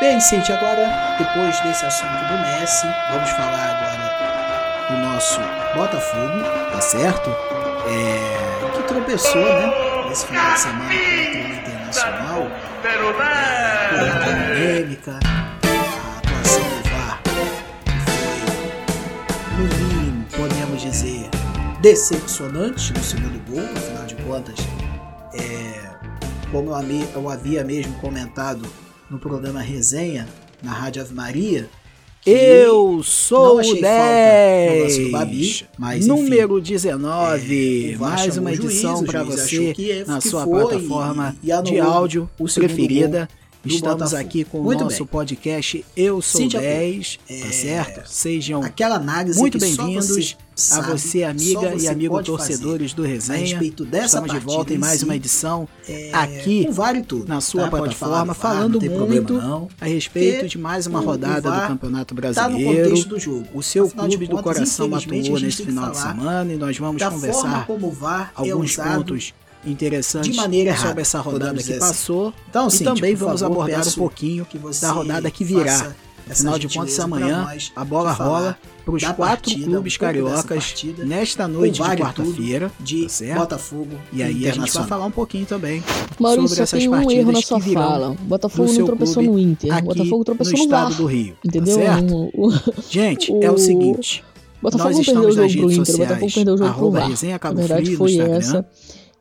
Bem, Cintia, agora, depois desse assunto do Messi, vamos falar agora do nosso Botafogo, tá certo? É, que tropeçou, né? Nesse final de semana contra o Internacional. É, polêmica, a atuação do VAR, foi, no mínimo, podemos dizer, decepcionante no segundo gol, afinal de contas, é, como eu havia mesmo comentado no programa Resenha, na Rádio Ave Maria. Eu sou o 10, Babi, mas, número enfim, 19, é, mais uma edição para você que, na sua foi, plataforma e, e de áudio preferida. Estamos aqui com muito o nosso bem. podcast Eu Sou Cíntia, 10, tá é... tá certo? Sejam aquela análise muito bem-vindos a você, amiga você e amigo torcedores do Resenha. A respeito dessa Estamos de volta em mais si, uma edição é... aqui vale tudo, na sua tá? plataforma, falar, falando muito não, a respeito de mais uma rodada do Campeonato Brasileiro. Tá do jogo. O seu Afinal clube do coração atuou neste final de semana e nós vamos conversar alguns pontos interessante de maneira errada, sobre essa rodada que assim. passou. Então, e também vamos favor, abordar um pouquinho da rodada que virá. Afinal de contas, amanhã a bola rola para os quatro partida, clubes um cariocas nesta noite de quarta-feira, de tá Botafogo e aí a gente vai falar um pouquinho também Maurício, sobre essas tem um partidas erro na sua que fala. Botafogo não tropeçou no Inter, Botafogo tropeçou no, estado do Rio, tá entendeu? Tá certo? O, gente, o, é o seguinte, Botafogo nós perdeu o jogo pro Inter, o Botafogo perdeu o jogo pro VAR. A verdade foi essa.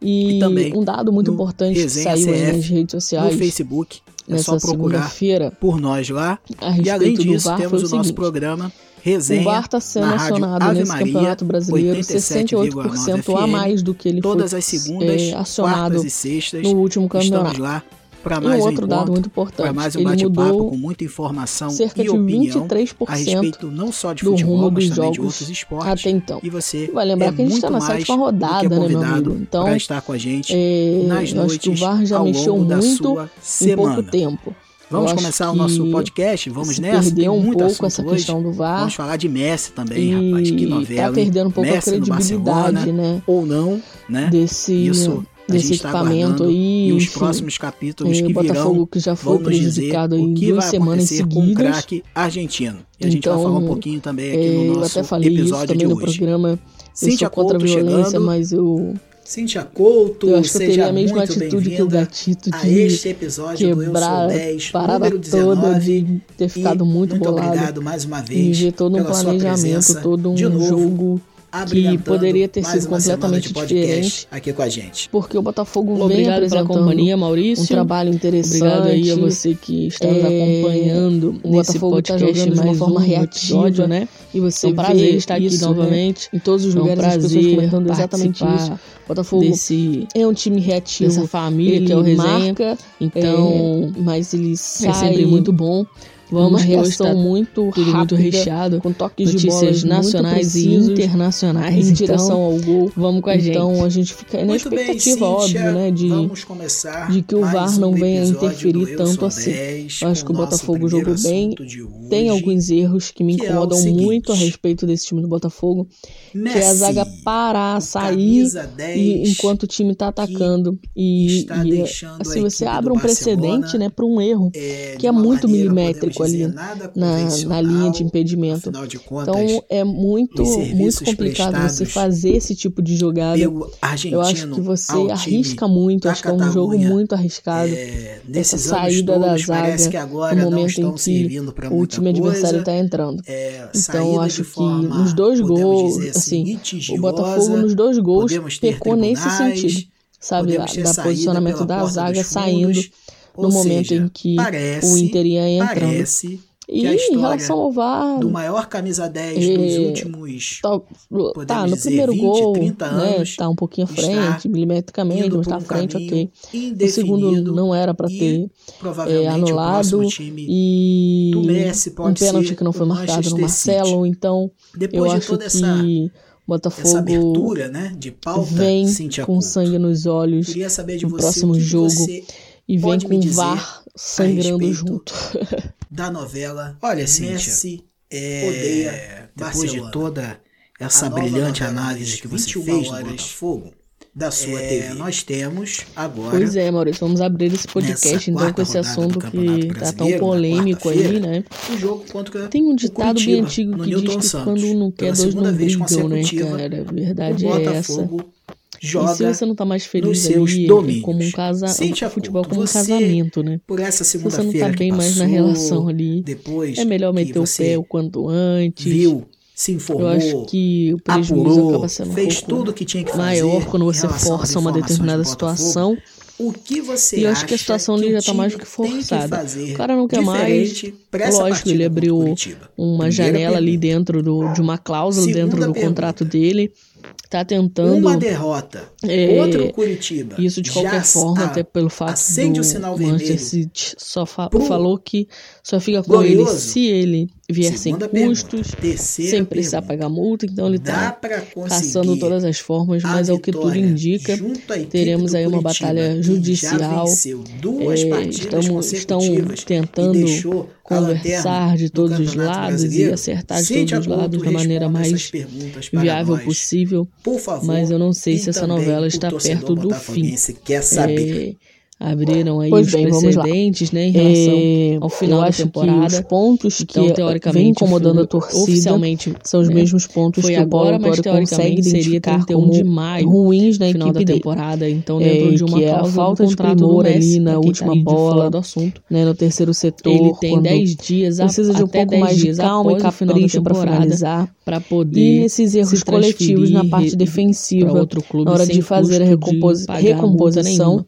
E, e também um dado muito importante que saiu CF, nas redes sociais. No Facebook. É só procurar por nós lá. E além disso, temos o, o nosso programa Resenha, o VAR está sendo acionado nesse Maria, Campeonato Brasileiro 68% a mais do que ele todas foi as segundas, é, acionado e sextas, no último campeonato. Estamos lá para mais e um outro um dado muito importante. mais um ele mudou com muita informação cerca e de opinião 23% a respeito não só de futebol, mas também de outros esportes. até então. E você vai lembrar é que a gente está na sétima rodada, né, meu amigo? Então, para estar com a gente é, nas acho que o VAR já mexeu muito em pouco tempo. Vamos começar o nosso podcast? Vamos nessa? Perdeu um pouco essa hoje. questão do VAR. Vamos falar de Messi também, e rapaz. Que novela. Tá perdendo um pouco Messi a credibilidade, né? Ou não, né? Desse, Isso desse tá equipamento aí. E os enfim, próximos capítulos é, que Botafogo virão que já foi vão nos dizer o que duas vai semanas acontecer com o craque argentino. E a gente vai Então, falar um pouquinho também aqui É, no eu nosso até falei isso episódio também de no hoje. programa. Eu Cíntia sou contra a violência, chegando. mas eu, Cíntia Couto, eu acho que eu seja teria a mesma atitude que o gatito de este episódio do Eu quebrar Sou a 10, parada número 19. toda de ter ficado muito, muito bolado. obrigado mais uma vez E ver todo um planejamento, todo um de novo, jogo que poderia ter sido completamente diferente. aqui com a gente. Porque o Botafogo vem Obrigado pela apresentando companhia, Maurício. um trabalho interessante. Obrigado aí a você que está nos É, acompanhando o nesse Botafogo tá podcast jogando de uma forma um reativa, episódio, né? E você É um prazer estar aqui isso, né? novamente. Em todos os É um lugares as pessoas prazer comentando exatamente participar isso. Botafogo Desse, é um time reativo. dessa família ele que é o Resenha. marca, Então, é, mas ele é sai sempre muito bom. Vamos uma reação muito tudo muito rápida, recheado. com toques de Notícias bolas nacionais e muito precisos, internacionais. em direção Então, ao gol. vamos com a gente. Então a gente fica na expectativa, Cíntia, óbvio, né, de vamos começar de que o VAR não um venha episódio interferir tanto assim. 10, Eu acho que o Botafogo jogou bem. hoje, Tem alguns erros que me que é incomodam seguinte, muito a respeito desse time do Botafogo, que é a Messi, zaga parar, sair camisa 10, e enquanto o time tá atacando e, e, deixando assim a você abre um precedente, Barcelona, né, para um erro é, que é muito milimétrico ali na, na linha de impedimento. De contas, Então é muito muito complicado você fazer esse tipo de jogada. Eu acho que você arrisca muito, da acho que é um jogo muito arriscado. é, essa saída todos, da zaga agora no momento em que o time adversário está entrando. É, Então acho que forma, nos dois gols, dizer assim, o Botafogo nos dois gols pecou nesse tribunais, sentido, sabe, da saída posicionamento da zaga saindo fundos, no ou momento seja, em que parece, o Inter ia entrando. Parece E em relação ao VAR, do maior camisa 10 dos É, últimos tá, tá no dizer, primeiro 20, gol, 30 né, anos, tá um pouquinho à frente, milimetricamente, mas tá à frente, ok. O segundo não era para ter provavelmente é, anulado e do Messi um pênalti ser que não foi marcado no Marcelo, então eu depois de acho toda que essa, Botafogo essa abertura né, de pauta, vem com sangue nos olhos queria saber de no você próximo jogo você e vem pode com me o dizer VAR sangrando junto. da novela Olha, Cíntia, Messi é, odeia depois Barcelona. de toda essa brilhante análise que você 21 fez do Botafogo, da sua é, TV. Nós temos agora. Pois é, Maurício, vamos abrir esse podcast então com esse assunto que tá tão polêmico aí, né? O jogo contra Tem um ditado Curitiba, bem antigo que diz que Santos, quando não quer, dois não brigam, né, cara? A verdade é essa. Joga e se você não tá mais feliz ali, domínios. como um casa, o futebol como um casamento, né? Por essa segunda Se você não tá bem passou, mais na relação ali, depois é melhor meter o pé o quanto antes. Viu se informou, eu acho que o prejuízo apurou, acaba sendo fez um tudo que tinha que fazer maior quando você força uma determinada situação. O que você E eu acho que a situação ali já tá mais do que forçada. Que o cara não quer mais. Lógico, ele abriu uma Primeira janela pergunta. ali dentro do, de uma cláusula Segunda dentro do pergunta. contrato dele tá tentando. Uma derrota. É, outro Curitiba. Isso de qualquer forma, até pelo fato acende do o sinal Manchester City só fa falou que só fica com glorioso. ele se ele vier Segunda sem custos, sem precisar pergunta. pagar multa. Então ele Dá tá caçando todas as formas, mas é o que tudo indica. Teremos aí uma batalha judicial. É, estamos, estão tentando conversar de todos os lados e acertar de todos os lados da maneira mais viável nós. possível. Favor, mas eu não sei se essa novela está perto do fim. Quer saber. É, abriram aí pois os bem, precedentes, né, em relação é, ao final da temporada. os pontos então, que teoricamente vem incomodando a torcida oficialmente são os né, mesmos pontos que agora, o Paulo consegue identificar como de maio, ruins na final equipe da temporada, dele. então dentro é, de uma que é a falta de primor ali na última tá bola, do assunto, né, no terceiro setor, ele tem 10 dias precisa de um pouco mais de calma e capricho para finalizar, para poder e esses erros coletivos na parte defensiva, na hora de fazer a recomposição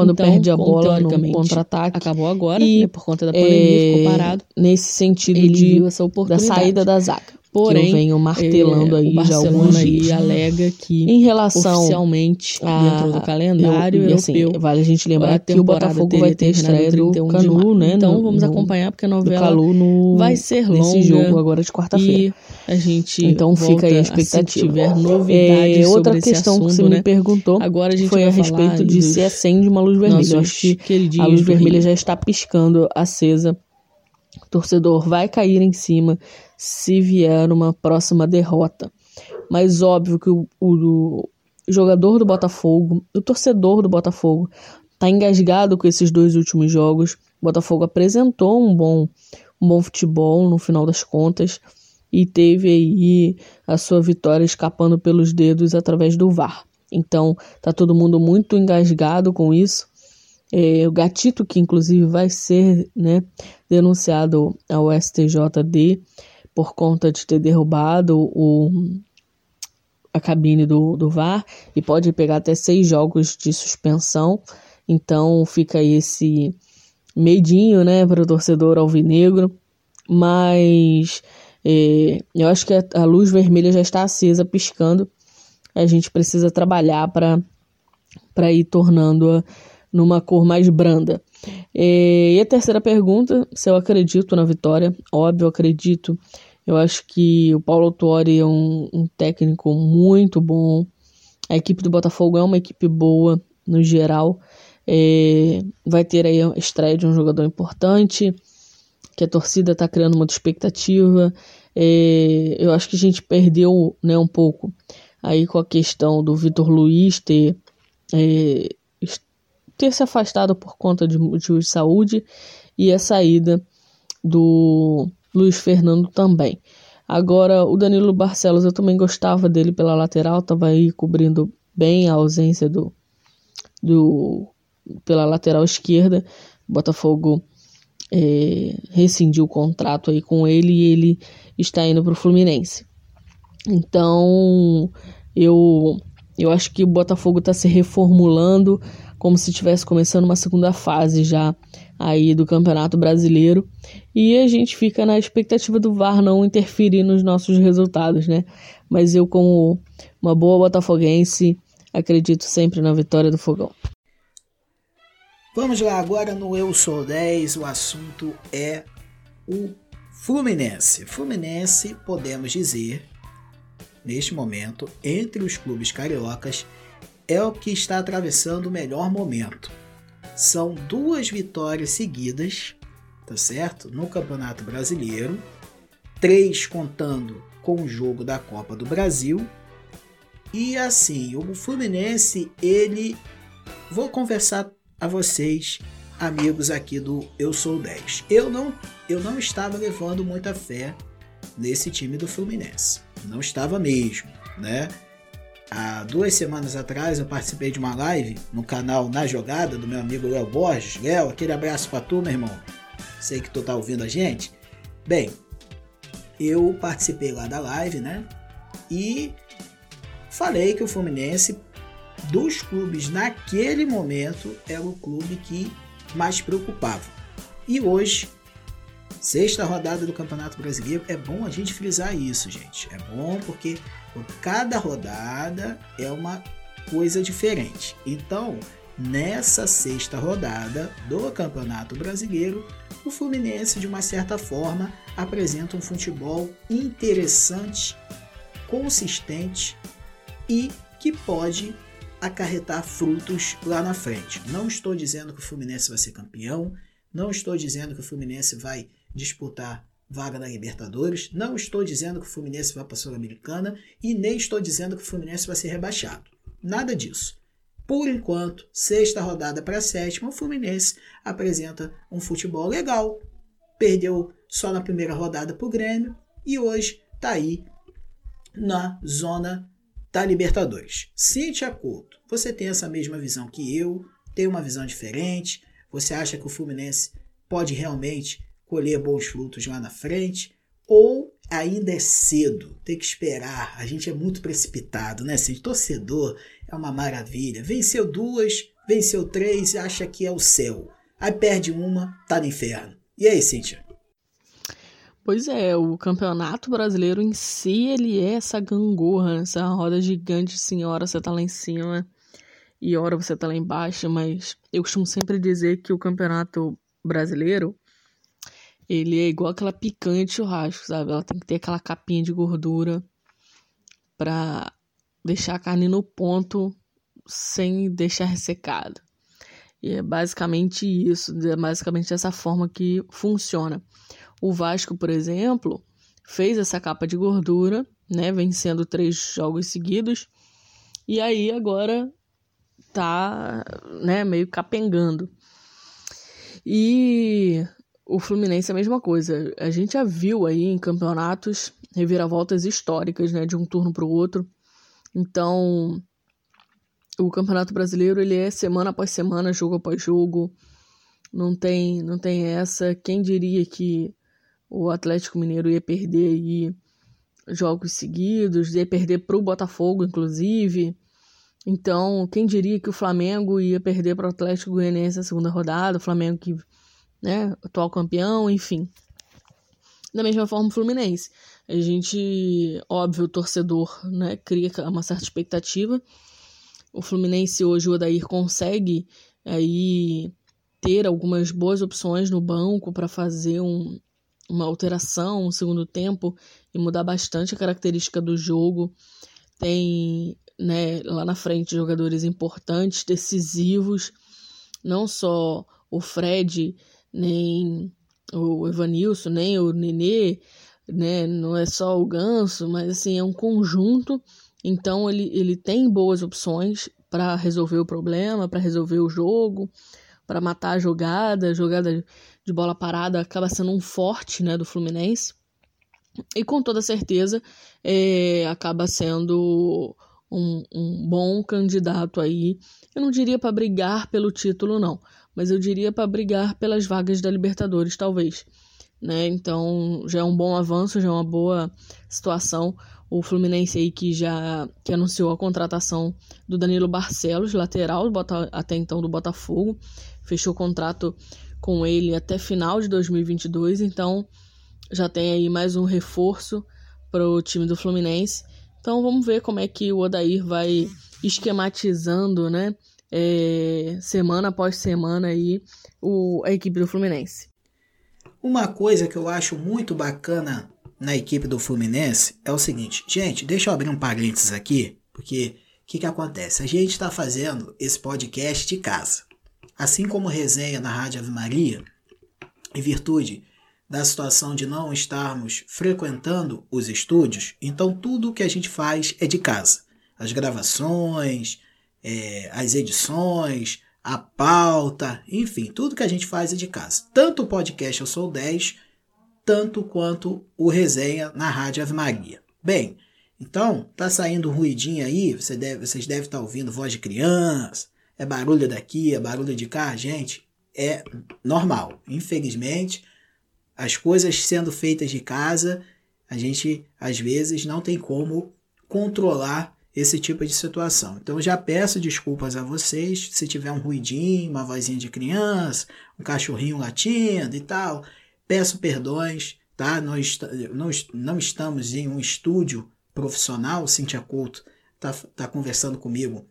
quando então, perde a bola no contra-ataque. Acabou agora, e, né, por conta da pandemia, é, ficou parado. Nesse sentido de, da saída da zaga. Porém, que eu venho martelando é, aí já alguns dias. alega que em relação oficialmente a, dentro do calendário eu, assim, europeu, vale a gente lembrar que o Botafogo vai ter estreia do Canu, né? Então no, vamos acompanhar porque a novela no, vai ser longa nesse jogo agora de quarta-feira. A gente então fica aí a expectativa. Se tiver novidades é, outra questão assunto, que você né? me perguntou agora a gente foi a respeito de se acende uma luz vermelha. Eu acho que a luz vermelha já está piscando acesa. O torcedor vai cair em cima se vier uma próxima derrota. Mas óbvio que o, o, o jogador do Botafogo, o torcedor do Botafogo, está engasgado com esses dois últimos jogos. O Botafogo apresentou um bom, um bom futebol no final das contas e teve aí a sua vitória escapando pelos dedos através do VAR. Então, tá todo mundo muito engasgado com isso. É, o Gatito, que inclusive vai ser né, denunciado ao STJD, por conta de ter derrubado o, a cabine do, do VAR e pode pegar até seis jogos de suspensão. Então fica esse medinho né, para o torcedor alvinegro. Mas é, eu acho que a, a luz vermelha já está acesa, piscando. A gente precisa trabalhar para ir tornando-a numa cor mais branda. É, e a terceira pergunta, se eu acredito na vitória. Óbvio, acredito. Eu acho que o Paulo Tuori é um, um técnico muito bom. A equipe do Botafogo é uma equipe boa no geral. É, vai ter aí a estreia de um jogador importante, que a torcida está criando muita expectativa. É, eu acho que a gente perdeu né, um pouco aí com a questão do Vitor Luiz ter é, ter se afastado por conta de motivos de saúde e a saída do Luiz Fernando também. Agora, o Danilo Barcelos, eu também gostava dele pela lateral, estava aí cobrindo bem a ausência do, do pela lateral esquerda. Botafogo é, rescindiu o contrato aí com ele e ele está indo para o Fluminense. Então, eu, eu acho que o Botafogo está se reformulando, como se estivesse começando uma segunda fase já aí do Campeonato Brasileiro. E a gente fica na expectativa do VAR não interferir nos nossos resultados, né? Mas eu, como uma boa botafoguense, acredito sempre na vitória do Fogão. Vamos lá, agora no Eu Sou 10, o assunto é o Fluminense. Fluminense, podemos dizer, neste momento, entre os clubes cariocas, é o que está atravessando o melhor momento. São duas vitórias seguidas, tá certo? No Campeonato Brasileiro, três contando com o jogo da Copa do Brasil E assim, o Fluminense, ele. Vou conversar a vocês, amigos aqui do Eu Sou 10. Eu não, eu não estava levando muita fé nesse time do Fluminense. Não estava mesmo, né? Há duas semanas atrás eu participei de uma live no canal Na Jogada do meu amigo Léo Borges. Léo, aquele abraço pra tu, meu irmão. Sei que tu tá ouvindo a gente. Bem, eu participei lá da live, né? E falei que o Fluminense, dos clubes naquele momento, era o clube que mais preocupava. E hoje, sexta rodada do Campeonato Brasileiro, é bom a gente frisar isso, gente. É bom porque cada rodada é uma coisa diferente. Então, nessa sexta rodada do Campeonato Brasileiro, o Fluminense, de uma certa forma, apresenta um futebol interessante, consistente e que pode acarretar frutos lá na frente. Não estou dizendo que o Fluminense vai ser campeão, não estou dizendo que o Fluminense vai disputar vaga na Libertadores, não estou dizendo que o Fluminense vai para a Sul-Americana e nem estou dizendo que o Fluminense vai ser rebaixado. Nada disso. Por enquanto, sexta rodada para sétima, o Fluminense apresenta um futebol legal. Perdeu só na primeira rodada para o Grêmio e hoje está aí na zona da Libertadores. Cintia Couto, você tem essa mesma visão que eu, tem uma visão diferente, você acha que o Fluminense pode realmente colher bons frutos lá na frente? Ou ainda é cedo, tem que esperar. A gente é muito precipitado, né? Assim, torcedor é uma maravilha. Venceu duas, venceu três, acha que é o céu. Aí perde uma, tá no inferno. E aí, Cíntia? Pois é, o campeonato brasileiro em si, ele é essa gangorra, essa roda gigante, assim, hora você tá lá em cima e hora você tá lá embaixo, mas eu costumo sempre dizer que o campeonato brasileiro, ele é igual aquela picante churrasco, sabe? Ela tem que ter aquela capinha de gordura pra deixar a carne no ponto sem deixar ressecado. E é basicamente isso, é basicamente dessa forma que funciona. O Vasco, por exemplo, fez essa capa de gordura, né, vencendo três jogos seguidos, e aí agora tá, né, meio capengando. E o Fluminense é a mesma coisa. A gente já viu aí em campeonatos reviravoltas históricas, né, de um turno para o outro. Então, o Campeonato Brasileiro ele é semana após semana, jogo após jogo. Não tem, não tem essa. Quem diria que o Atlético Mineiro ia perder aí jogos seguidos, ia perder para o Botafogo, inclusive. Então, quem diria que o Flamengo ia perder para o Atlético Goianiense na segunda rodada, o Flamengo que né, atual campeão, enfim. Da mesma forma o Fluminense. A gente, óbvio, o torcedor, né, cria uma certa expectativa. O Fluminense hoje, o Odair consegue aí ter algumas boas opções no banco para fazer um, uma alteração, um segundo tempo e mudar bastante a característica do jogo. Tem né, lá na frente jogadores importantes, decisivos, não só o Fred nem o Evanilson, nem o Nenê, né? Não é só o Ganso, mas assim, é um conjunto. Então ele, ele tem boas opções para resolver o problema, para resolver o jogo, para matar a jogada, a jogada de bola parada acaba sendo um forte, né, do Fluminense. E com toda certeza é, acaba sendo um, um bom candidato aí. Eu não diria para brigar pelo título, não, mas eu diria para brigar pelas vagas da Libertadores, talvez. Né? Então já é um bom avanço, já é uma boa situação. O Fluminense aí que já que anunciou a contratação do Danilo Barcelos, lateral até então do Botafogo, fechou contrato com ele até final de 2022, então já tem aí mais um reforço para o time do Fluminense. Então vamos ver como é que o Odair vai esquematizando, né? É, semana após semana aí o, a equipe do Fluminense. Uma coisa que eu acho muito bacana na equipe do Fluminense é o seguinte, gente, deixa eu abrir um parênteses aqui, porque o que, que acontece? A gente está fazendo esse podcast de casa. Assim como resenha na Rádio Ave Maria, em virtude da situação de não estarmos frequentando os estúdios, então tudo o que a gente faz é de casa. as gravações, é, as edições, a pauta, enfim, tudo que a gente faz é de casa. Tanto o podcast Eu Sou 10, tanto quanto o resenha na Rádio Ave Maria. Bem, então, tá saindo um ruidinho aí, você deve, vocês devem estar tá ouvindo voz de criança, é barulho daqui, é barulho de cá, gente, é normal. Infelizmente, as coisas sendo feitas de casa, a gente às vezes não tem como controlar esse tipo de situação. Então já peço desculpas a vocês se tiver um ruidinho, uma vozinha de criança, um cachorrinho latindo e tal. Peço perdões, tá? Nós não, não estamos em um estúdio profissional, Cintia Couto tá, tá conversando comigo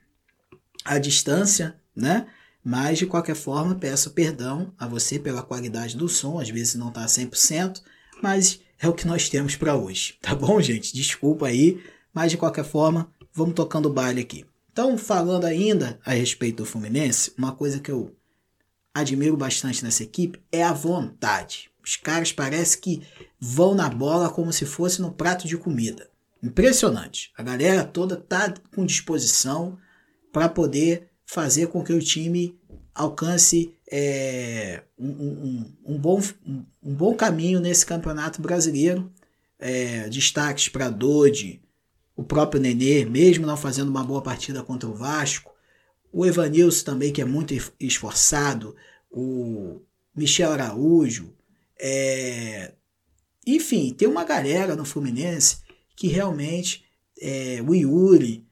à distância, né? Mas de qualquer forma, peço perdão a você pela qualidade do som, às vezes não tá 100%, mas é o que nós temos para hoje, tá bom, gente? Desculpa aí, mas de qualquer forma, vamos tocando o baile aqui. Então, falando ainda a respeito do Fluminense, uma coisa que eu admiro bastante nessa equipe é a vontade. Os caras parece que vão na bola como se fosse no prato de comida. Impressionante. A galera toda tá com disposição para poder fazer com que o time alcance é, um, um, um, bom, um, bom caminho nesse campeonato brasileiro. É, destaques para Dodi, o próprio Nenê, mesmo não fazendo uma boa partida contra o Vasco. O Evanilson também, que é muito esforçado. O Michel Araújo. É, enfim, tem uma galera no Fluminense que realmente é, o Yuri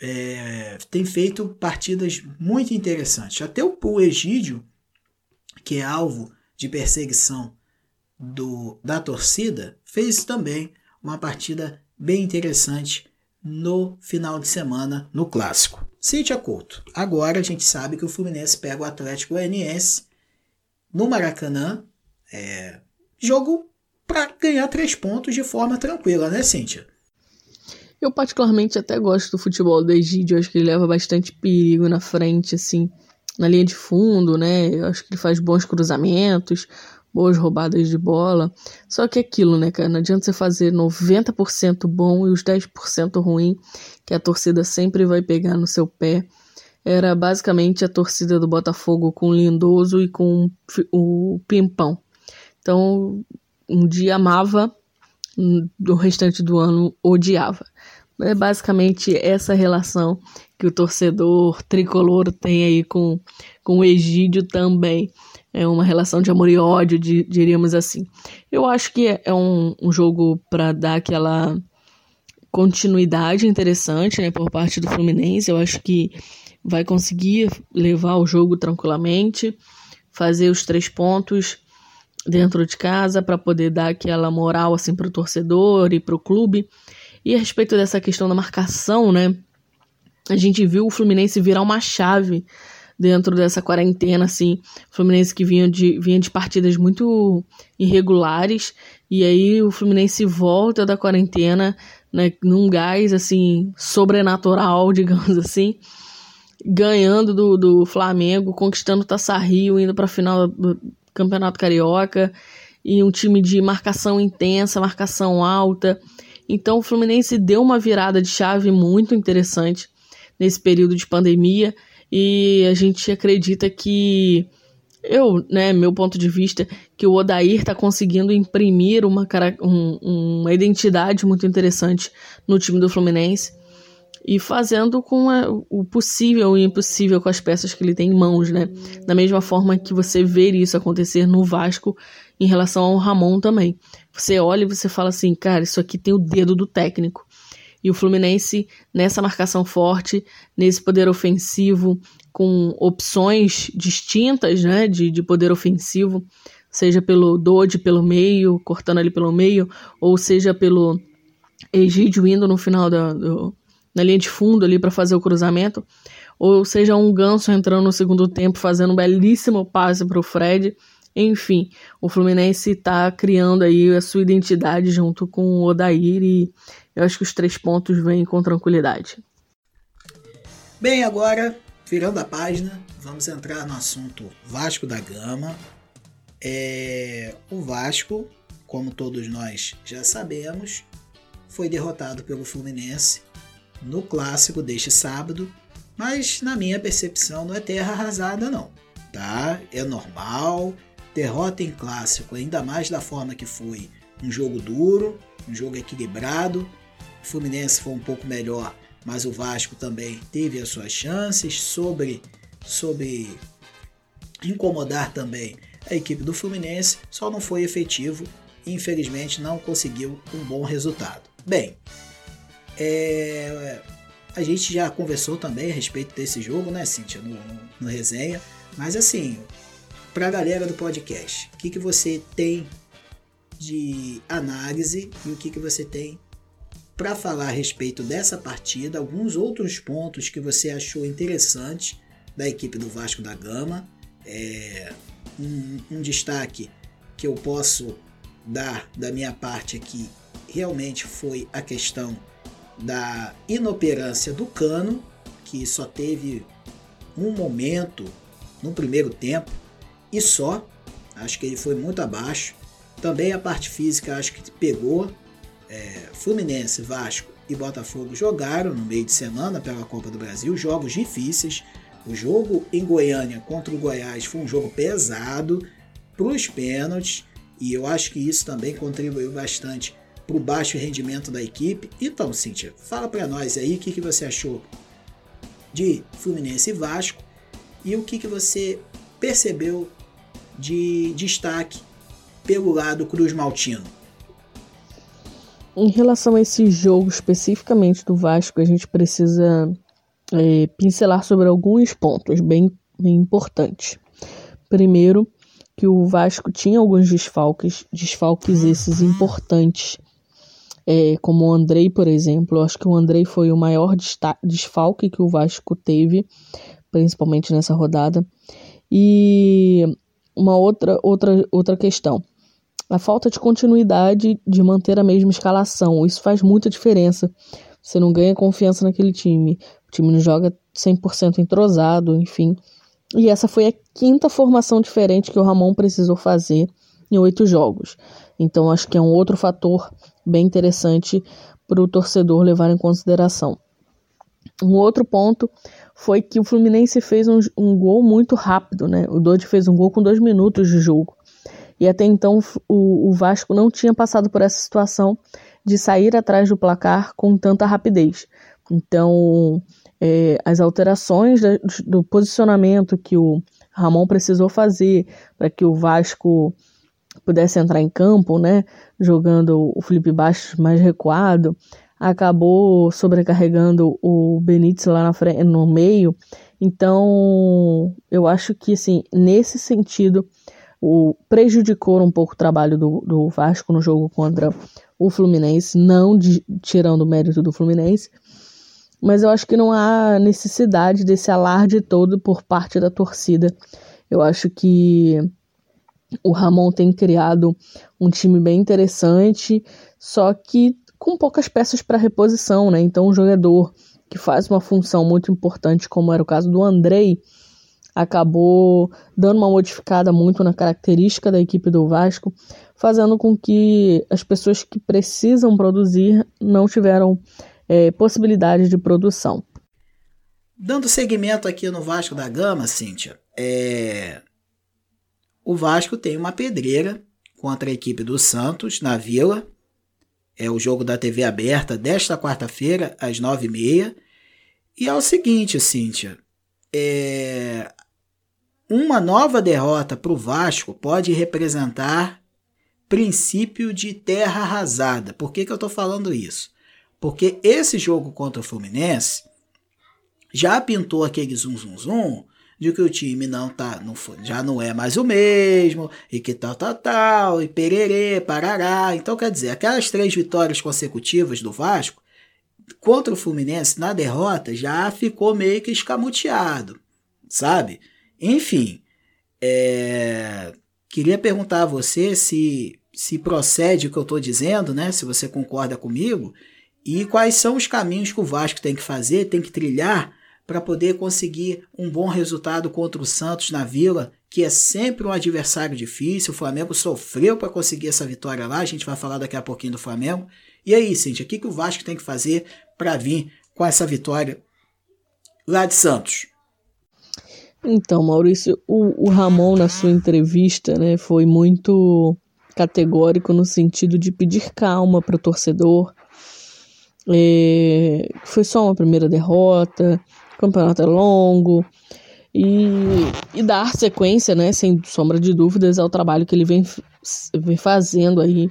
é, tem feito partidas muito interessantes. Até o, Egídio, que é alvo de perseguição do, da torcida, fez também uma partida bem interessante no final de semana no clássico. Cíntia Couto. Agora a gente sabe que o Fluminense pega o Atlético Goianiense no Maracanã. É, jogo para ganhar três pontos de forma tranquila, né, Cíntia? Eu particularmente até gosto do futebol do Egídio, acho que ele leva bastante perigo na frente, assim, na linha de fundo, né? Eu acho que ele faz bons cruzamentos, boas roubadas de bola. Só que é aquilo, né, cara? Não adianta você fazer 90% bom e os 10% ruim, que a torcida sempre vai pegar no seu pé. Era basicamente a torcida do Botafogo com o Lindoso e com o Pimpão. Então, um dia amava, o restante do ano odiava. É basicamente essa relação que o torcedor tricolor tem aí com, com o Egídio também. É uma relação de amor e ódio, de, diríamos assim. Eu acho que é, é um, um jogo para dar aquela continuidade interessante né, por parte do Fluminense. Eu acho que vai conseguir levar o jogo tranquilamente, fazer os três pontos dentro de casa para poder dar aquela moral assim para o torcedor e para o clube. E a respeito dessa questão da marcação, né? A gente viu o Fluminense virar uma chave dentro dessa quarentena, assim. O Fluminense que vinha de, vinha de partidas muito irregulares. E aí o Fluminense volta da quarentena, né? Num gás, assim, sobrenatural, digamos assim. Ganhando do, do Flamengo, conquistando Taça Rio, indo para a final do, Campeonato Carioca e um time de marcação intensa, marcação alta. Então o Fluminense deu uma virada de chave muito interessante nesse período de pandemia e a gente acredita que eu, né, meu ponto de vista, que o Odair está conseguindo imprimir uma, um, uma identidade muito interessante no time do Fluminense e fazendo com a, o possível e o impossível com as peças que ele tem em mãos, né? Da mesma forma que você vê isso acontecer no Vasco em relação ao Ramon também. Você olha e você fala assim, cara, isso aqui tem o dedo do técnico. E o Fluminense, nessa marcação forte, nesse poder ofensivo, com opções distintas, né, de, de poder ofensivo, seja pelo Dodge pelo meio, cortando ali pelo meio, ou seja pelo Egídio indo no final da, do, na linha de fundo ali para fazer o cruzamento, ou seja, um ganso entrando no segundo tempo fazendo um belíssimo passe para o Fred. Enfim, o Fluminense está criando aí a sua identidade junto com o Odair e eu acho que os três pontos vêm com tranquilidade. Bem, agora, virando a página, vamos entrar no assunto Vasco da Gama. É, o Vasco, como todos nós já sabemos, foi derrotado pelo Fluminense no clássico deste sábado, mas na minha percepção não é terra arrasada não, tá? É normal, derrota em clássico, ainda mais da forma que foi, um jogo duro, um jogo equilibrado. O Fluminense foi um pouco melhor, mas o Vasco também teve as suas chances sobre sobre incomodar também a equipe do Fluminense, só não foi efetivo e infelizmente não conseguiu um bom resultado. Bem, é, a gente já conversou também a respeito desse jogo, né, Cíntia, no, no, no resenha, mas assim, para a galera do podcast, o que, que você tem de análise e o que, que você tem para falar a respeito dessa partida, alguns outros pontos que você achou interessantes da equipe do Vasco da Gama. É, um, um destaque que eu posso dar da minha parte aqui realmente foi a questão da inoperância do Cano, que só teve um momento no primeiro tempo e só. Acho que ele foi muito abaixo. Também a parte física acho que pegou. É, Fluminense, Vasco e Botafogo jogaram no meio de semana pela Copa do Brasil, jogos difíceis. O jogo em Goiânia contra o Goiás foi um jogo pesado para os pênaltis e eu acho que isso também contribuiu bastante para o baixo rendimento da equipe. Então, Cíntia, fala para nós aí o que, que você achou de Fluminense e Vasco e o que, que você percebeu de destaque pelo lado Cruz Maltino. Em relação a esse jogo especificamente do Vasco, a gente precisa é, pincelar sobre alguns pontos bem, bem importantes. Primeiro, que o Vasco tinha alguns desfalques, desfalques esses importantes, é, como o Andrei, por exemplo. Eu acho que o Andrei foi o maior desfalque que o Vasco teve, principalmente nessa rodada. E uma outra, outra, outra questão. A falta de continuidade de manter a mesma escalação. Isso faz muita diferença. Você não ganha confiança naquele time. O time não joga 100% entrosado, enfim. E essa foi a quinta formação diferente que o Ramon precisou fazer em oito jogos. Então acho que é um outro fator bem interessante para o torcedor levar em consideração. Um outro ponto foi que o Fluminense fez um, um gol muito rápido, né? O Dodge fez um gol com dois minutos de jogo. E até então o, o Vasco não tinha passado por essa situação de sair atrás do placar com tanta rapidez. Então, é, as alterações do posicionamento que o Ramon precisou fazer para que o Vasco pudesse entrar em campo, né, jogando o Felipe Bastos mais recuado, acabou sobrecarregando o Benítez lá na frente, no meio. Então, eu acho que assim, nesse sentido, o prejudicou um pouco o trabalho do, do Vasco no jogo contra o Fluminense, não de, tirando o mérito do Fluminense, mas eu acho que não há necessidade desse alarde todo por parte da torcida. Eu acho que o Ramon tem criado um time bem interessante, só que com poucas peças para reposição, né? Então, um jogador que faz uma função muito importante, como era o caso do Andrei, acabou dando uma modificada muito na característica da equipe do Vasco, fazendo com que as pessoas que precisam produzir não tiveram é, possibilidades de produção. Dando seguimento aqui no Vasco da Gama, Cíntia, é... o Vasco tem uma pedreira contra a equipe do Santos na Vila. É o jogo da TV aberta desta quarta-feira, às nove e meia. E é o seguinte, Cíntia, é... uma nova derrota para o Vasco pode representar princípio de terra arrasada. Por que, que eu estou falando isso? Porque esse jogo contra o Fluminense já pintou aquele zum zum zum de que o time não tá, não, já não é mais o mesmo, e que tal, tal, tal, e pererê, parará. Então, quer dizer, aquelas três vitórias consecutivas do Vasco contra o Fluminense na derrota já ficou meio que escamoteado, sabe? Enfim, é, queria perguntar a você se, se procede o que eu estou dizendo, né? Se você concorda comigo, e quais são os caminhos que o Vasco tem que fazer, tem que trilhar para poder conseguir um bom resultado contra o Santos na Vila, que é sempre um adversário difícil. O Flamengo sofreu para conseguir essa vitória lá. A gente vai falar daqui a pouquinho do Flamengo. E aí, Cintia, o que, que o Vasco tem que fazer para vir com essa vitória lá de Santos? Então, Maurício, o, o Ramon, na sua entrevista, né, foi muito categórico no sentido de pedir calma para o torcedor. É, foi só uma primeira derrota, o campeonato é longo, e, e dar sequência, né, sem sombra de dúvidas, ao trabalho que ele vem, vem fazendo aí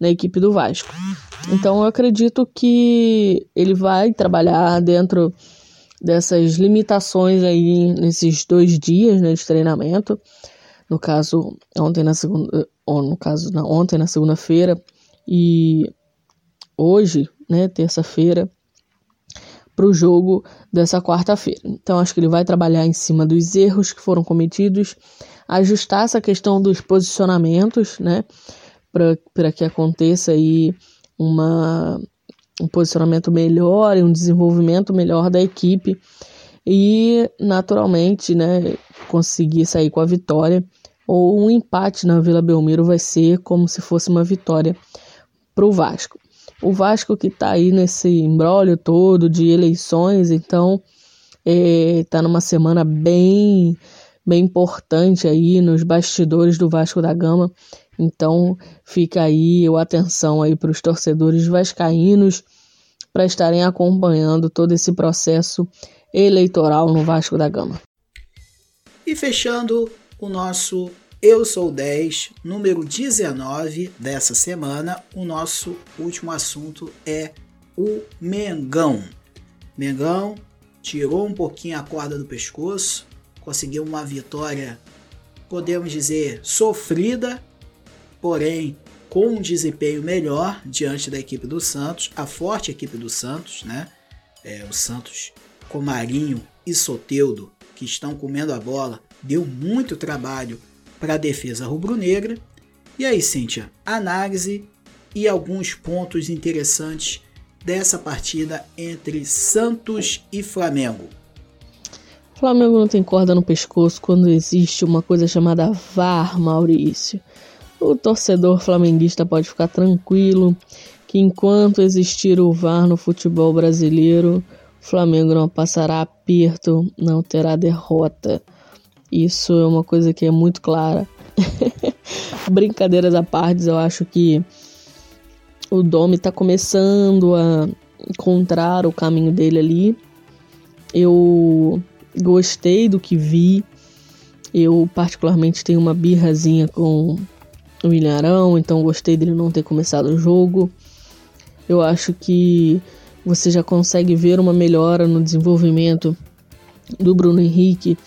na equipe do Vasco. Então eu acredito que ele vai trabalhar dentro dessas limitações aí nesses dois dias né, de treinamento. No caso, ontem na segunda. Ou no caso, na, ontem na segunda-feira e hoje, né, terça-feira, para o jogo dessa quarta-feira. Então, acho que ele vai trabalhar em cima dos erros que foram cometidos, ajustar essa questão dos posicionamentos, né, para que aconteça aí uma, um posicionamento melhor e um desenvolvimento melhor da equipe e, naturalmente, né, conseguir sair com a vitória ou um empate na Vila Belmiro vai ser como se fosse uma vitória para o Vasco. O Vasco que está aí nesse embrólio todo de eleições, então está é, numa semana bem, bem importante aí nos bastidores do Vasco da Gama. Então fica aí a atenção aí para os torcedores vascaínos para estarem acompanhando todo esse processo eleitoral no Vasco da Gama. E fechando o nosso eu Sou 10, número 19 dessa semana. O nosso último assunto é o Mengão. Mengão tirou um pouquinho a corda do pescoço, conseguiu uma vitória, podemos dizer, sofrida, porém com um desempenho melhor diante da equipe do Santos, a forte equipe do Santos, né? É, o Santos com Marinho e Soteudo, que estão comendo a bola, deu muito trabalho para a defesa rubro-negra. E aí, Cíntia, análise e alguns pontos interessantes dessa partida entre Santos e Flamengo. Flamengo não tem corda no pescoço quando existe uma coisa chamada VAR, Maurício. O torcedor flamenguista pode ficar tranquilo que enquanto existir o VAR no futebol brasileiro, o Flamengo não passará aperto, não terá derrota. Isso é uma coisa que é muito clara. Brincadeiras à parte, eu acho que o Domi está começando a encontrar o caminho dele ali. Eu gostei do que vi. Eu particularmente tenho uma birrazinha com o Ilharão, então gostei dele não ter começado o jogo. Eu acho que você já consegue ver uma melhora no desenvolvimento do Bruno Henrique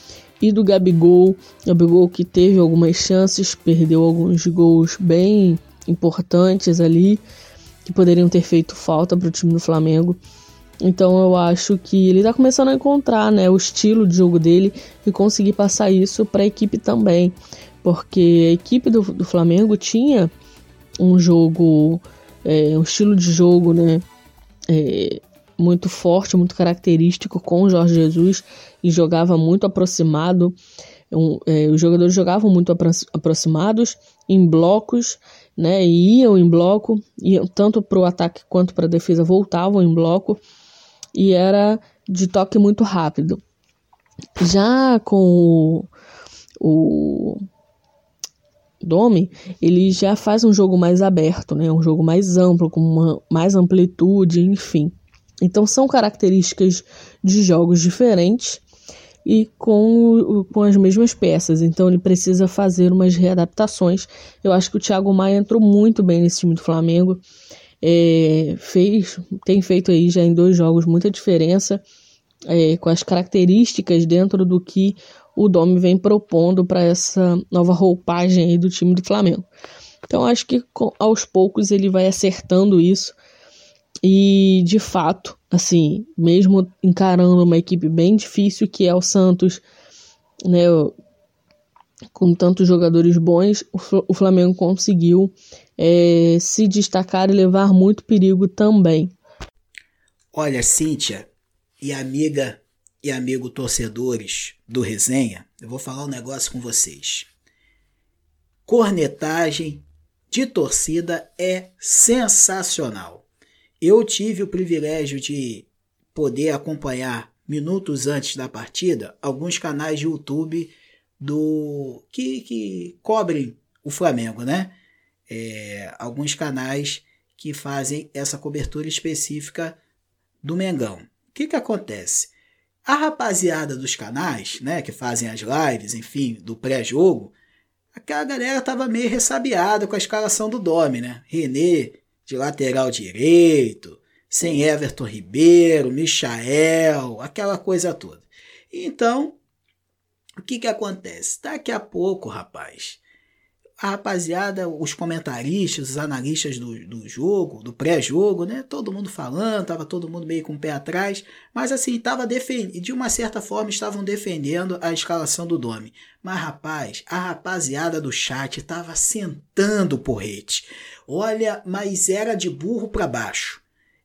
e do Gabigol. Gabigol que teve algumas chances, perdeu alguns gols bem importantes ali que poderiam ter feito falta para o time do Flamengo. Então eu acho que ele está começando a encontrar né, o estilo de jogo dele e conseguir passar isso para a equipe também. Porque a equipe do, do Flamengo tinha um jogo, é, um estilo de jogo né, é, muito forte, muito característico com o Jorge Jesus e jogava muito aproximado. Um, é, os jogadores jogavam muito apro aproximados, em blocos, né? E iam em bloco, iam tanto para o ataque quanto para a defesa voltavam em bloco e era de toque muito rápido. Já com o, o Domi, ele já faz um jogo mais aberto, né? Um jogo mais amplo, com uma, mais amplitude, enfim. Então são características de jogos diferentes e com, com as mesmas peças. Então ele precisa fazer umas readaptações. Eu acho que o Thiago Maia entrou muito bem nesse time do Flamengo. É, fez, tem feito aí já em dois jogos muita diferença é, com as características dentro do que o Domi vem propondo para essa nova roupagem aí do time do Flamengo. Então acho que aos poucos ele vai acertando isso e de fato, assim, mesmo encarando uma equipe bem difícil que é o Santos, né, com tantos jogadores bons, o Flamengo conseguiu é, se destacar e levar muito perigo também. Olha, Cíntia e amiga e amigo torcedores do Resenha, eu vou falar um negócio com vocês. Cornetagem de torcida é sensacional. Eu tive o privilégio de poder acompanhar minutos antes da partida alguns canais de YouTube do que, que cobrem o Flamengo, né? É, alguns canais que fazem essa cobertura específica do Mengão. O que, que acontece? A rapaziada dos canais, né, que fazem as lives, enfim, do pré-jogo, aquela galera tava meio ressabiada com a escalação do Domi, né? René de lateral direito, sem Everton Ribeiro, Michael, aquela coisa toda. Então, o que que acontece? Daqui a pouco, rapaz, a rapaziada, os comentaristas, os analistas do, do jogo, do pré-jogo, né? Todo mundo falando, tava todo mundo meio com o pé atrás, mas assim, tava defendendo, de uma certa forma estavam defendendo a escalação do Domi. Mas rapaz, a rapaziada do chat tava sentando o porrete. Olha, mas era de burro para baixo.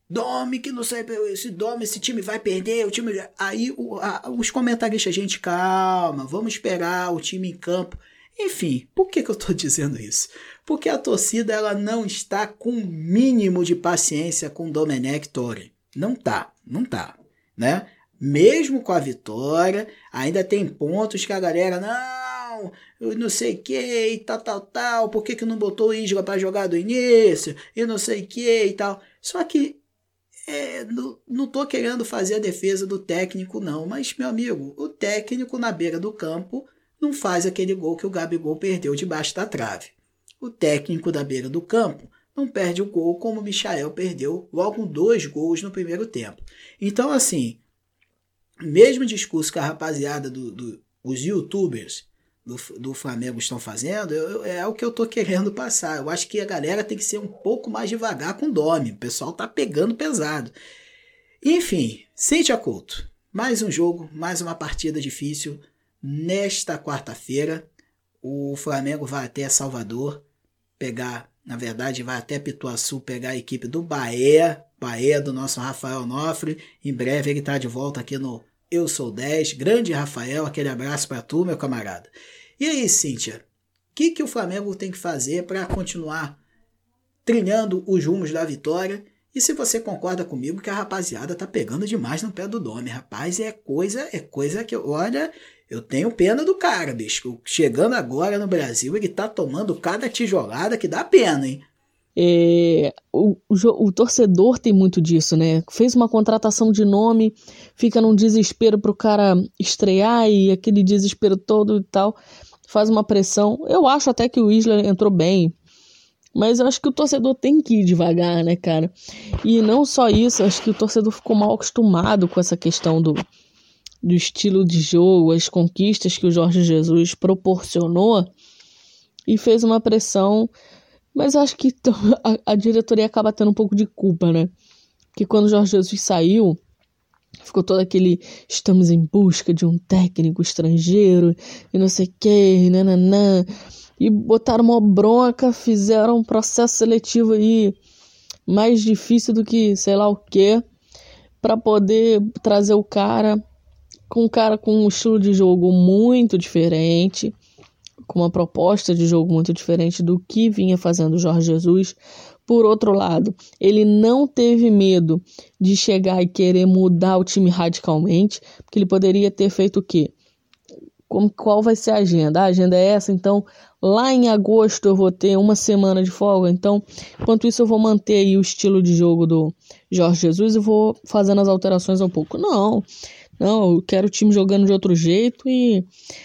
Dome, que não sei, esse Dome, esse time vai perder, o time. Aí o, a, os comentaristas, gente, calma, vamos esperar o time em campo. Enfim, por que, que eu estou dizendo isso? Porque a torcida ela não está com o mínimo de paciência com Domenech Torre. Não tá, não tá, né? Mesmo com a vitória, ainda tem pontos que a galera, não, eu não sei que, e tal, tal, tal, por que, que não botou o Isla para jogar do início, e não sei que e tal. Só que é, não, não tô querendo fazer a defesa do técnico, não, mas, meu amigo, o técnico na beira do campo não faz aquele gol que o Gabigol perdeu debaixo da trave. O técnico da beira do campo não perde o gol como o Michael perdeu logo dois gols no primeiro tempo. Então, assim, mesmo discurso que a rapaziada dos do, do youtubers do, do Flamengo estão fazendo, eu, é o que eu tô querendo passar. Eu acho que a galera tem que ser um pouco mais devagar com o Domi. O pessoal tá pegando pesado. Enfim, Cintia Couto. Mais um jogo, mais uma partida difícil. Nesta quarta-feira, o Flamengo vai até Salvador pegar, na verdade, vai até Pituaçu pegar a equipe do Bahia, Bahia do nosso Rafael Nofre. Em breve ele está de volta aqui no Eu Sou 10. Grande Rafael, aquele abraço para tu, meu camarada. E aí, Cíntia, o que, que o Flamengo tem que fazer para continuar trilhando os rumos da vitória? E se você concorda comigo que a rapaziada tá pegando demais no pé do nome, rapaz, é coisa, é coisa que olha, eu tenho pena do cara, bicho. Chegando agora no Brasil, ele tá tomando cada tijolada que dá pena, hein? É, o, o, o, torcedor tem muito disso, né? Fez uma contratação de nome, fica num desespero pro cara estrear e aquele desespero todo e tal, faz uma pressão. Eu acho até que o Isla entrou bem, mas eu acho que o torcedor tem que ir devagar, né, cara? E não só isso, acho que o torcedor ficou mal acostumado com essa questão do, do estilo de jogo, as conquistas que o Jorge Jesus proporcionou e fez uma pressão. Mas acho que a, a diretoria acaba tendo um pouco de culpa, né? Que quando o Jorge Jesus saiu, ficou todo aquele estamos em busca de um técnico estrangeiro e não sei o que, nananã. E botaram uma bronca, fizeram um processo seletivo aí mais difícil do que sei lá o que, para poder trazer o cara com um cara com um estilo de jogo muito diferente, com uma proposta de jogo muito diferente do que vinha fazendo o Jorge Jesus. Por outro lado, ele não teve medo de chegar e querer mudar o time radicalmente, porque ele poderia ter feito o quê? Como, qual vai ser a agenda? A agenda é essa, então lá em agosto eu vou ter uma semana de folga, então enquanto isso eu vou manter o estilo de jogo do Jorge Jesus e vou fazendo as alterações um pouco. Não, não, eu quero o time jogando de outro jeito e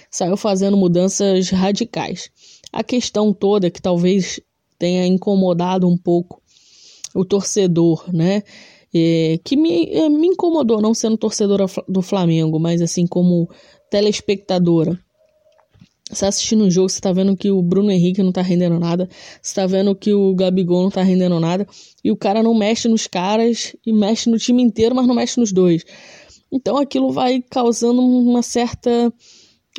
saiu fazendo mudanças radicais. A questão toda que talvez tenha incomodado um pouco o torcedor, né? É, que me, é, me incomodou, não sendo torcedora do Flamengo, mas assim como telespectadora. Você tá assistindo o jogo, você tá vendo que o Bruno Henrique não tá rendendo nada, você tá vendo que o Gabigol não tá rendendo nada, e o cara não mexe nos caras e mexe no time inteiro, mas não mexe nos dois. Então aquilo vai causando uma certa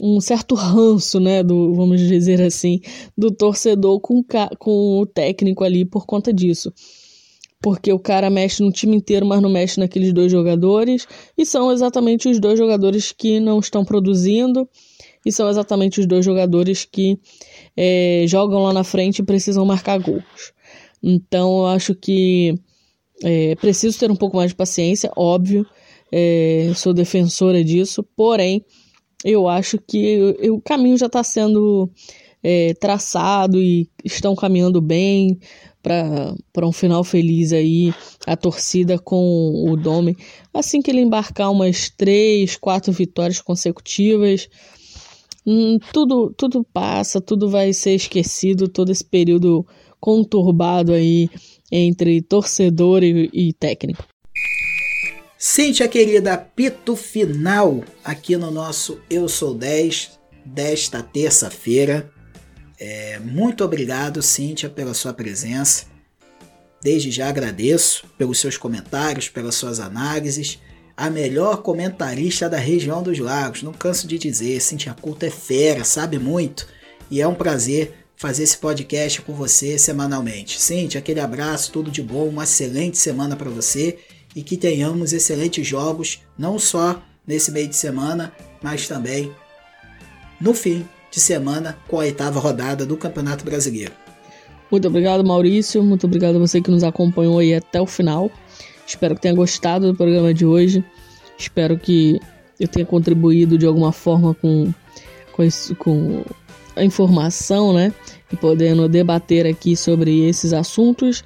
um certo ranço, né, do, vamos dizer assim, do torcedor com, com o técnico ali por conta disso. Porque o cara mexe no time inteiro, mas não mexe naqueles dois jogadores, e são exatamente os dois jogadores que não estão produzindo, e são exatamente os dois jogadores que é, jogam lá na frente e precisam marcar gols. Então eu acho que é preciso ter um pouco mais de paciência, óbvio, é, sou defensora disso, porém, eu acho que o caminho já está sendo é, traçado e estão caminhando bem para um final feliz aí, a torcida com o Dome. Assim que ele embarcar umas três, quatro vitórias consecutivas, hum, tudo, tudo passa, tudo vai ser esquecido, todo esse período conturbado aí entre torcedor e, e técnico. Sente a querida apito final aqui no nosso Eu Sou 10 desta terça-feira. É, muito obrigado, Cíntia, pela sua presença. Desde já agradeço pelos seus comentários, pelas suas análises. A melhor comentarista da região dos lagos, não canso de dizer, Cintia Couto é fera, sabe muito. E é um prazer fazer esse podcast com você semanalmente. Cintia, aquele abraço, tudo de bom, uma excelente semana para você e que tenhamos excelentes jogos, não só nesse meio de semana, mas também no fim de semana com a oitava rodada do Campeonato Brasileiro. Muito obrigado, Maurício. Muito obrigado a você que nos acompanhou aí até o final. Espero que tenha gostado do programa de hoje. Espero que eu tenha contribuído de alguma forma com, com, isso, com a informação, né? E podendo debater aqui sobre esses assuntos.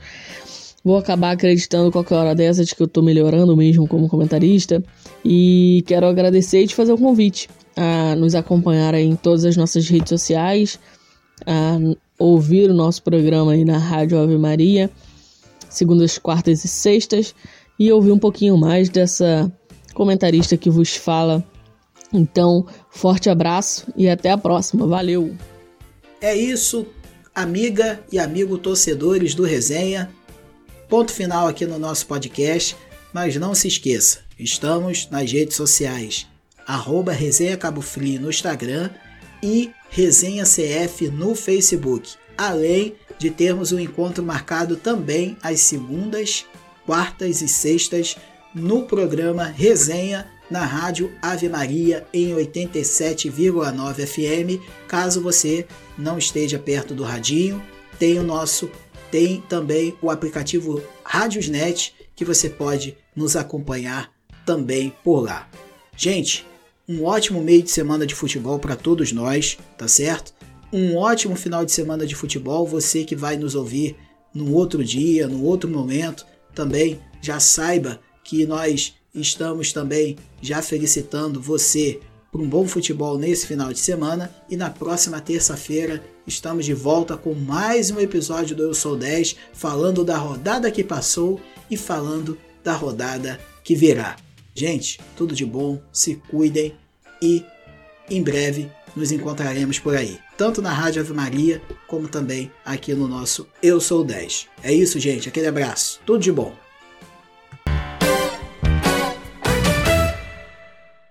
Vou acabar acreditando qualquer hora dessa de que eu tô melhorando mesmo como comentarista. E quero agradecer e te fazer o um convite a nos acompanhar aí em todas as nossas redes sociais, a ouvir o nosso programa aí na Rádio Ave Maria, segundas, quartas e sextas, e ouvir um pouquinho mais dessa comentarista que vos fala. Então, forte abraço e até a próxima. Valeu! É isso, amiga e amigo torcedores do Resenha. Ponto final aqui no nosso podcast, mas não se esqueça, estamos nas redes sociais, arroba Resenha Cabo Frio no Instagram e Resenha CF no Facebook, além de termos um encontro marcado também às segundas, quartas e sextas no programa Resenha na rádio Ave Maria em 87,9 FM. Caso você não esteja perto do radinho, tem o nosso tem também o aplicativo Rádiosnet que você pode nos acompanhar também por lá. Gente, um ótimo meio de semana de futebol para todos nós, tá certo? Um ótimo final de semana de futebol. Você que vai nos ouvir num outro dia, num outro momento, também já saiba que nós estamos também já felicitando você por um bom futebol nesse final de semana e na próxima terça-feira estamos de volta com mais um episódio do Eu Sou 10, falando da rodada que passou e falando da rodada que virá. Gente, tudo de bom, se cuidem e em breve nos encontraremos por aí, tanto na Rádio Ave Maria como também aqui no nosso Eu Sou 10. É isso, gente, aquele abraço, tudo de bom.